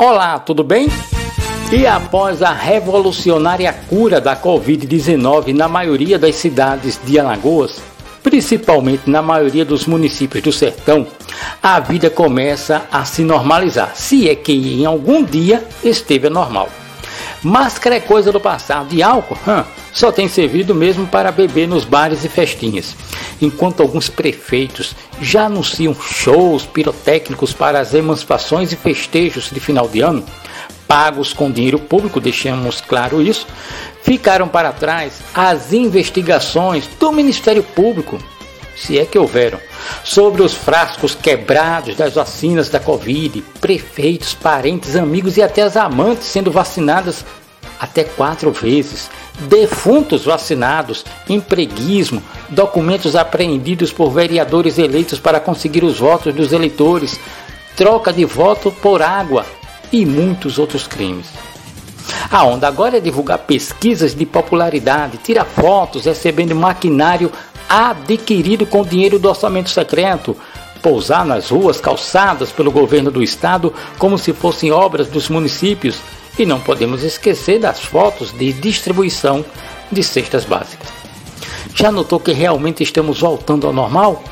Olá, tudo bem? E após a revolucionária cura da Covid-19 na maioria das cidades de Alagoas, principalmente na maioria dos municípios do sertão, a vida começa a se normalizar, se é que em algum dia esteve normal. Máscara é coisa do passado. E álcool? Hum, só tem servido mesmo para beber nos bares e festinhas. Enquanto alguns prefeitos já anunciam shows pirotécnicos para as emancipações e festejos de final de ano, pagos com dinheiro público, deixamos claro isso, ficaram para trás as investigações do Ministério Público, se é que houveram, sobre os frascos quebrados das vacinas da Covid, prefeitos, parentes, amigos e até as amantes sendo vacinadas até quatro vezes, defuntos vacinados, empreguismo, documentos apreendidos por vereadores eleitos para conseguir os votos dos eleitores, troca de voto por água e muitos outros crimes. A onda agora é divulgar pesquisas de popularidade, tirar fotos recebendo maquinário adquirido com dinheiro do orçamento secreto, pousar nas ruas calçadas pelo governo do estado como se fossem obras dos municípios e não podemos esquecer das fotos de distribuição de cestas básicas. Já notou que realmente estamos voltando ao normal?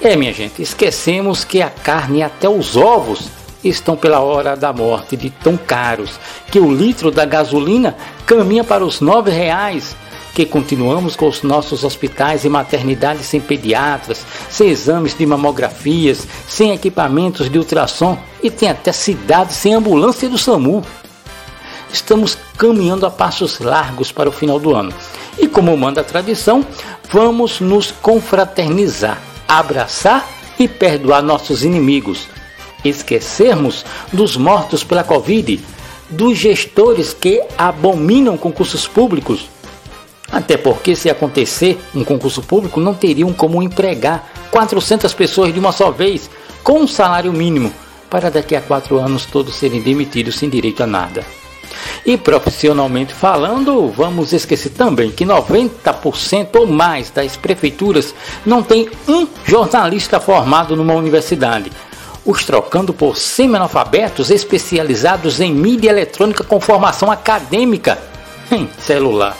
É, minha gente, esquecemos que a carne e até os ovos estão pela hora da morte de tão caros que o litro da gasolina caminha para os nove reais que continuamos com os nossos hospitais e maternidades sem pediatras, sem exames de mamografias, sem equipamentos de ultrassom e tem até cidades sem ambulância do SAMU. Estamos caminhando a passos largos para o final do ano. E como manda a tradição, vamos nos confraternizar, abraçar e perdoar nossos inimigos. Esquecermos dos mortos pela Covid, dos gestores que abominam concursos públicos, até porque, se acontecer um concurso público, não teriam como empregar 400 pessoas de uma só vez, com um salário mínimo, para daqui a quatro anos todos serem demitidos sem direito a nada. E profissionalmente falando, vamos esquecer também que 90% ou mais das prefeituras não tem um jornalista formado numa universidade, os trocando por semi-analfabetos especializados em mídia eletrônica com formação acadêmica em celular.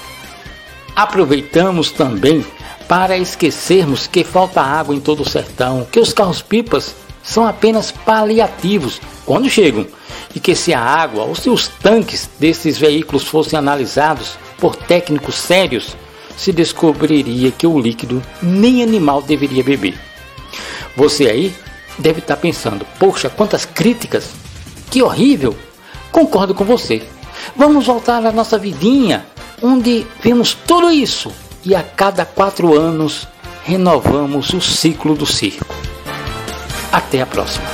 Aproveitamos também para esquecermos que falta água em todo o sertão, que os carros-pipas são apenas paliativos quando chegam e que se a água ou se os tanques desses veículos fossem analisados por técnicos sérios, se descobriria que o líquido nem animal deveria beber. Você aí deve estar pensando: poxa, quantas críticas! Que horrível! Concordo com você. Vamos voltar à nossa vidinha onde vemos tudo isso e a cada quatro anos renovamos o ciclo do circo. Até a próxima!